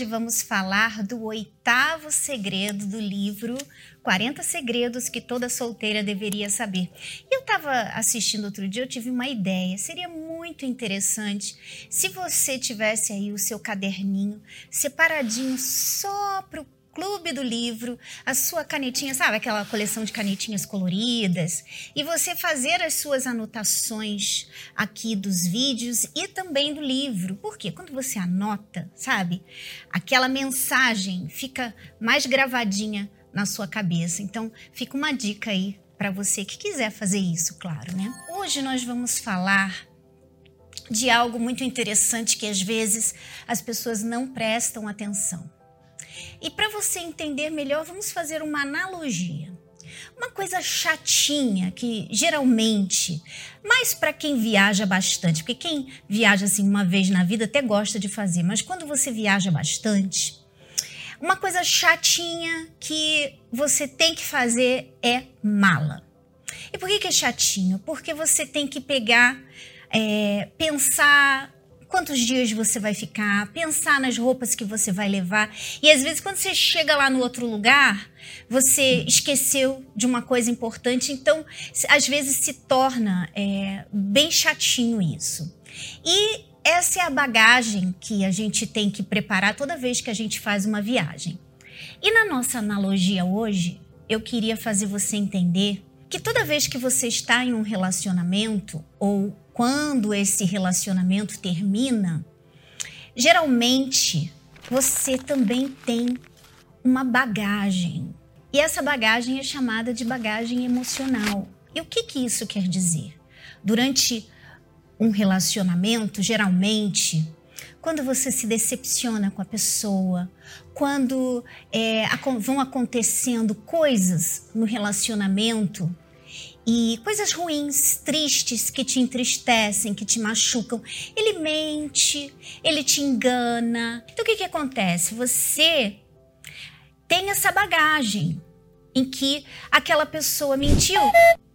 hoje vamos falar do oitavo segredo do livro 40 Segredos que toda solteira deveria saber. Eu estava assistindo outro dia, eu tive uma ideia. Seria muito interessante se você tivesse aí o seu caderninho separadinho só para o Clube do Livro, a sua canetinha, sabe aquela coleção de canetinhas coloridas, e você fazer as suas anotações aqui dos vídeos e também do livro. Porque quando você anota, sabe, aquela mensagem fica mais gravadinha na sua cabeça. Então, fica uma dica aí para você que quiser fazer isso, claro, né? Hoje nós vamos falar de algo muito interessante que às vezes as pessoas não prestam atenção. E para você entender melhor, vamos fazer uma analogia. Uma coisa chatinha que geralmente, mais para quem viaja bastante, porque quem viaja assim uma vez na vida até gosta de fazer, mas quando você viaja bastante, uma coisa chatinha que você tem que fazer é mala. E por que, que é chatinho? Porque você tem que pegar, é, pensar quantos dias você vai ficar, pensar nas roupas que você vai levar. E às vezes, quando você chega lá no outro lugar, você esqueceu de uma coisa importante. Então, às vezes se torna é, bem chatinho isso. E essa é a bagagem que a gente tem que preparar toda vez que a gente faz uma viagem. E na nossa analogia hoje, eu queria fazer você entender que toda vez que você está em um relacionamento ou quando esse relacionamento termina, geralmente você também tem uma bagagem. E essa bagagem é chamada de bagagem emocional. E o que, que isso quer dizer? Durante um relacionamento, geralmente, quando você se decepciona com a pessoa, quando é, vão acontecendo coisas no relacionamento e coisas ruins, tristes, que te entristecem, que te machucam. Ele mente, ele te engana. Então o que, que acontece? Você tem essa bagagem em que aquela pessoa mentiu,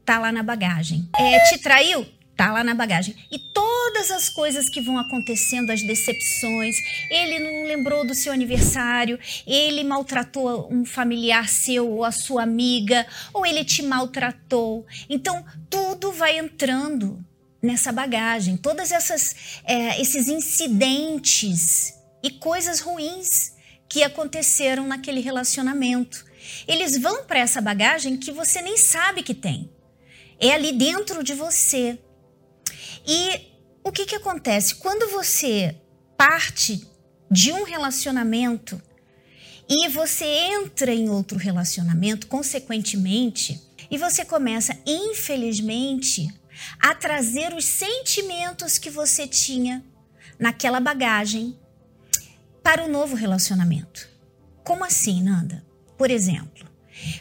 tá lá na bagagem. É, te traiu, tá lá na bagagem. E todas as coisas que vão acontecendo, as decepções, ele não lembrou do seu aniversário, ele maltratou um familiar seu ou a sua amiga, ou ele te maltratou. Então, tudo vai entrando nessa bagagem. Todas essas é, esses incidentes e coisas ruins que aconteceram naquele relacionamento. Eles vão para essa bagagem que você nem sabe que tem. É ali dentro de você. E o que, que acontece? Quando você parte de um relacionamento e você entra em outro relacionamento, consequentemente, e você começa, infelizmente, a trazer os sentimentos que você tinha naquela bagagem para o novo relacionamento. Como assim, Nanda? Por exemplo,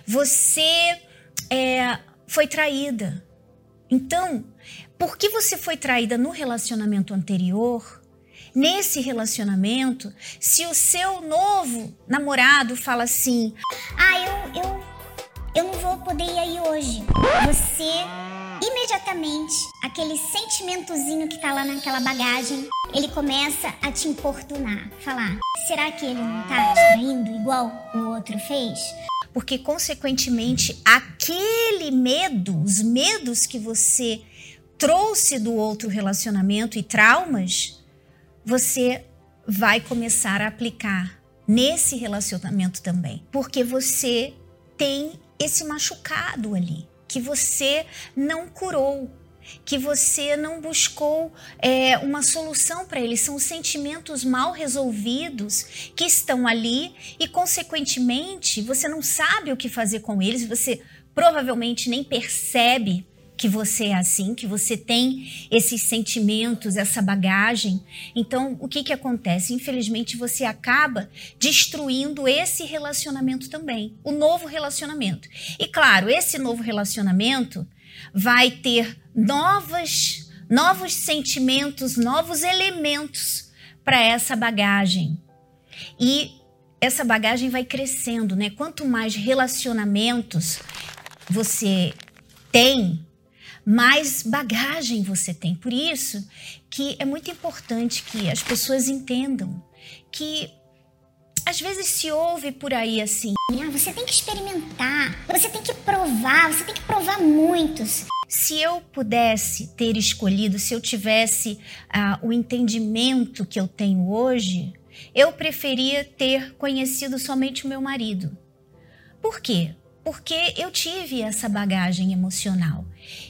você é, foi traída. Então, porque você foi traída no relacionamento anterior, nesse relacionamento, se o seu novo namorado fala assim: Ah, eu, eu, eu não vou poder ir aí hoje. Você, imediatamente, aquele sentimentozinho que tá lá naquela bagagem, ele começa a te importunar. Falar: Será que ele não tá te traindo igual o outro fez? Porque, consequentemente, aquele medo, os medos que você trouxe do outro relacionamento e traumas, você vai começar a aplicar nesse relacionamento também. Porque você tem esse machucado ali, que você não curou, que você não buscou é, uma solução para ele. São sentimentos mal resolvidos que estão ali e, consequentemente, você não sabe o que fazer com eles, você provavelmente nem percebe que você é assim, que você tem esses sentimentos, essa bagagem. Então, o que que acontece? Infelizmente, você acaba destruindo esse relacionamento também, o novo relacionamento. E claro, esse novo relacionamento vai ter novas, novos sentimentos, novos elementos para essa bagagem. E essa bagagem vai crescendo, né? Quanto mais relacionamentos você tem, mais bagagem você tem. Por isso que é muito importante que as pessoas entendam que às vezes se ouve por aí assim: ah, você tem que experimentar, você tem que provar, você tem que provar muitos. Se eu pudesse ter escolhido, se eu tivesse ah, o entendimento que eu tenho hoje, eu preferia ter conhecido somente o meu marido. Por quê? Porque eu tive essa bagagem emocional.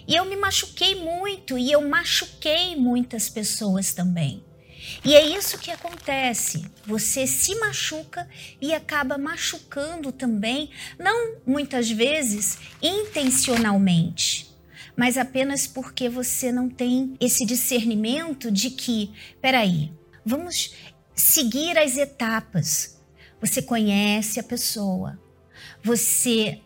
E eu me machuquei muito e eu machuquei muitas pessoas também. E é isso que acontece. Você se machuca e acaba machucando também, não muitas vezes intencionalmente, mas apenas porque você não tem esse discernimento de que, peraí, vamos seguir as etapas. Você conhece a pessoa, você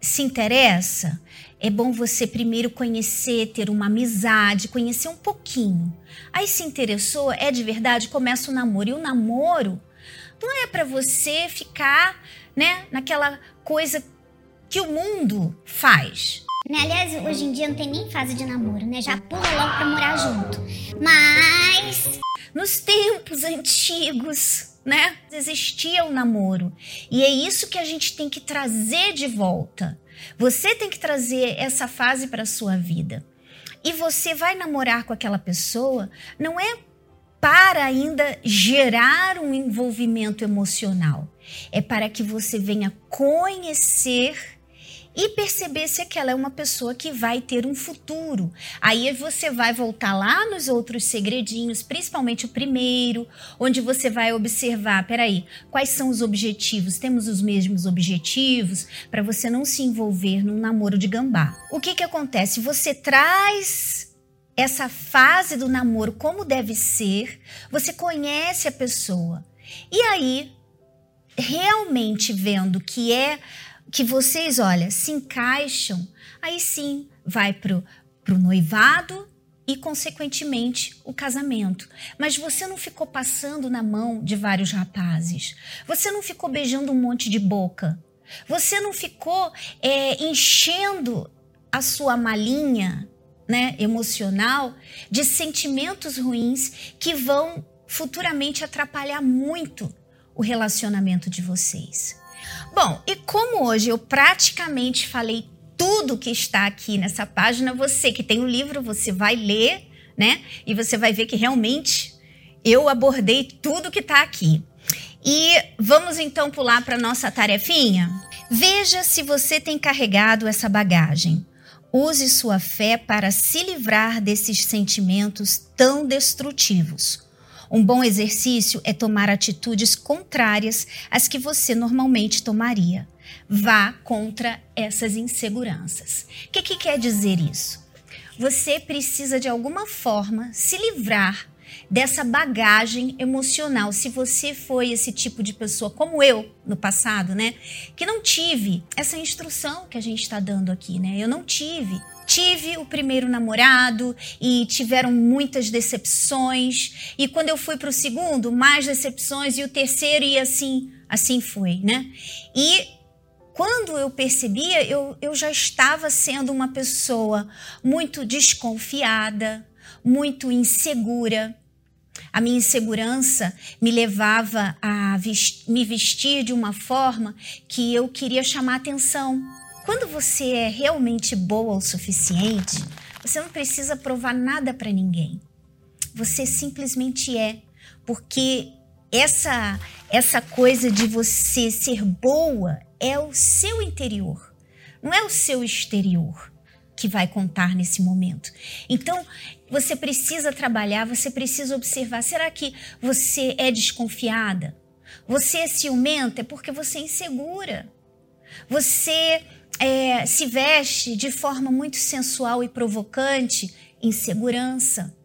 se interessa, é bom você primeiro conhecer, ter uma amizade, conhecer um pouquinho. Aí se interessou, é de verdade, começa o namoro. E o namoro não é para você ficar, né, naquela coisa que o mundo faz. Né? Aliás, hoje em dia não tem nem fase de namoro, né? Já pula logo pra morar junto. Mas. Nos tempos antigos, né? Existia o namoro. E é isso que a gente tem que trazer de volta. Você tem que trazer essa fase para sua vida. E você vai namorar com aquela pessoa, não é para ainda gerar um envolvimento emocional, é para que você venha conhecer e perceber se aquela é uma pessoa que vai ter um futuro. Aí você vai voltar lá nos outros segredinhos, principalmente o primeiro, onde você vai observar, peraí, quais são os objetivos? Temos os mesmos objetivos para você não se envolver num namoro de gambá. O que que acontece? Você traz essa fase do namoro como deve ser, você conhece a pessoa. E aí, realmente vendo que é que vocês, olha, se encaixam, aí sim vai pro, pro noivado e, consequentemente, o casamento. Mas você não ficou passando na mão de vários rapazes. Você não ficou beijando um monte de boca. Você não ficou é, enchendo a sua malinha né, emocional de sentimentos ruins que vão futuramente atrapalhar muito o relacionamento de vocês. Bom, e como hoje eu praticamente falei tudo que está aqui nessa página, você que tem o livro, você vai ler, né? E você vai ver que realmente eu abordei tudo que está aqui. E vamos então pular para nossa tarefinha? Veja se você tem carregado essa bagagem. Use sua fé para se livrar desses sentimentos tão destrutivos. Um bom exercício é tomar atitudes contrárias às que você normalmente tomaria. Vá contra essas inseguranças. O que, que quer dizer isso? Você precisa de alguma forma se livrar dessa bagagem emocional. Se você foi esse tipo de pessoa como eu no passado, né, que não tive essa instrução que a gente está dando aqui, né? Eu não tive tive o primeiro namorado e tiveram muitas decepções. E quando eu fui para o segundo, mais decepções. E o terceiro, e assim, assim foi, né? E quando eu percebia, eu, eu já estava sendo uma pessoa muito desconfiada, muito insegura. A minha insegurança me levava a me vestir de uma forma que eu queria chamar atenção. Quando você é realmente boa o suficiente, você não precisa provar nada para ninguém. Você simplesmente é, porque essa essa coisa de você ser boa é o seu interior, não é o seu exterior que vai contar nesse momento. Então, você precisa trabalhar, você precisa observar, será que você é desconfiada? Você é ciumenta é porque você é insegura. Você é, se veste de forma muito sensual e provocante, insegurança.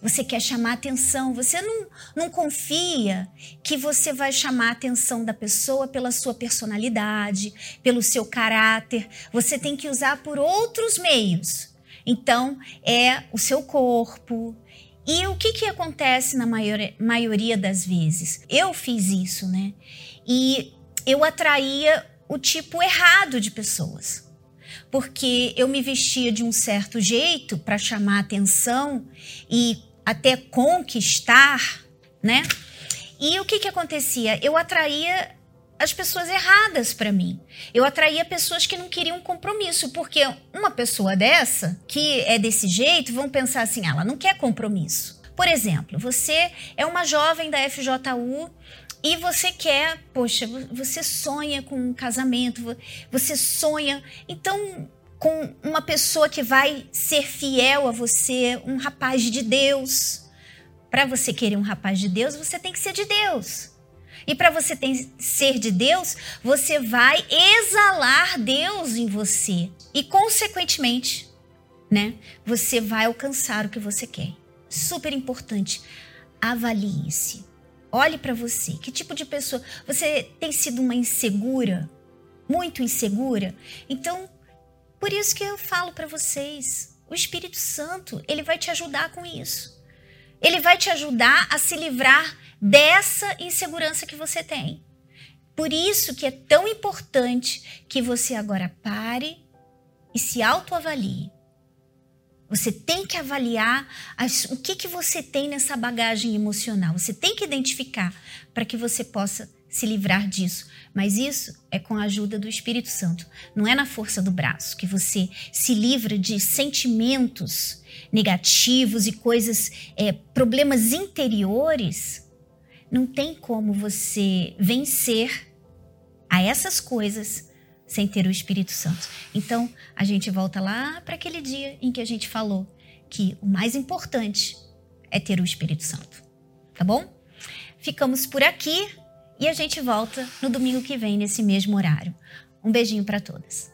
Você quer chamar atenção, você não, não confia que você vai chamar a atenção da pessoa pela sua personalidade, pelo seu caráter. Você tem que usar por outros meios. Então, é o seu corpo. E o que, que acontece na maior, maioria das vezes? Eu fiz isso, né? E eu atraía o tipo errado de pessoas. Porque eu me vestia de um certo jeito para chamar atenção e até conquistar, né? E o que que acontecia? Eu atraía as pessoas erradas para mim. Eu atraía pessoas que não queriam compromisso, porque uma pessoa dessa, que é desse jeito, vão pensar assim: ah, ela não quer compromisso. Por exemplo, você é uma jovem da FJU e você quer, poxa, você sonha com um casamento, você sonha, então com uma pessoa que vai ser fiel a você, um rapaz de Deus. Para você querer um rapaz de Deus, você tem que ser de Deus. E para você ter, ser de Deus, você vai exalar Deus em você. E, consequentemente, né, você vai alcançar o que você quer. Super importante. Avalie-se. Olhe para você. Que tipo de pessoa? Você tem sido uma insegura? Muito insegura? Então, por isso que eu falo para vocês. O Espírito Santo, ele vai te ajudar com isso. Ele vai te ajudar a se livrar dessa insegurança que você tem. Por isso que é tão importante que você agora pare e se autoavalie. Você tem que avaliar as, o que, que você tem nessa bagagem emocional. Você tem que identificar para que você possa se livrar disso. Mas isso é com a ajuda do Espírito Santo. Não é na força do braço que você se livra de sentimentos negativos e coisas, é, problemas interiores não tem como você vencer a essas coisas sem ter o Espírito Santo. Então, a gente volta lá para aquele dia em que a gente falou que o mais importante é ter o Espírito Santo. Tá bom? Ficamos por aqui e a gente volta no domingo que vem nesse mesmo horário. Um beijinho para todas.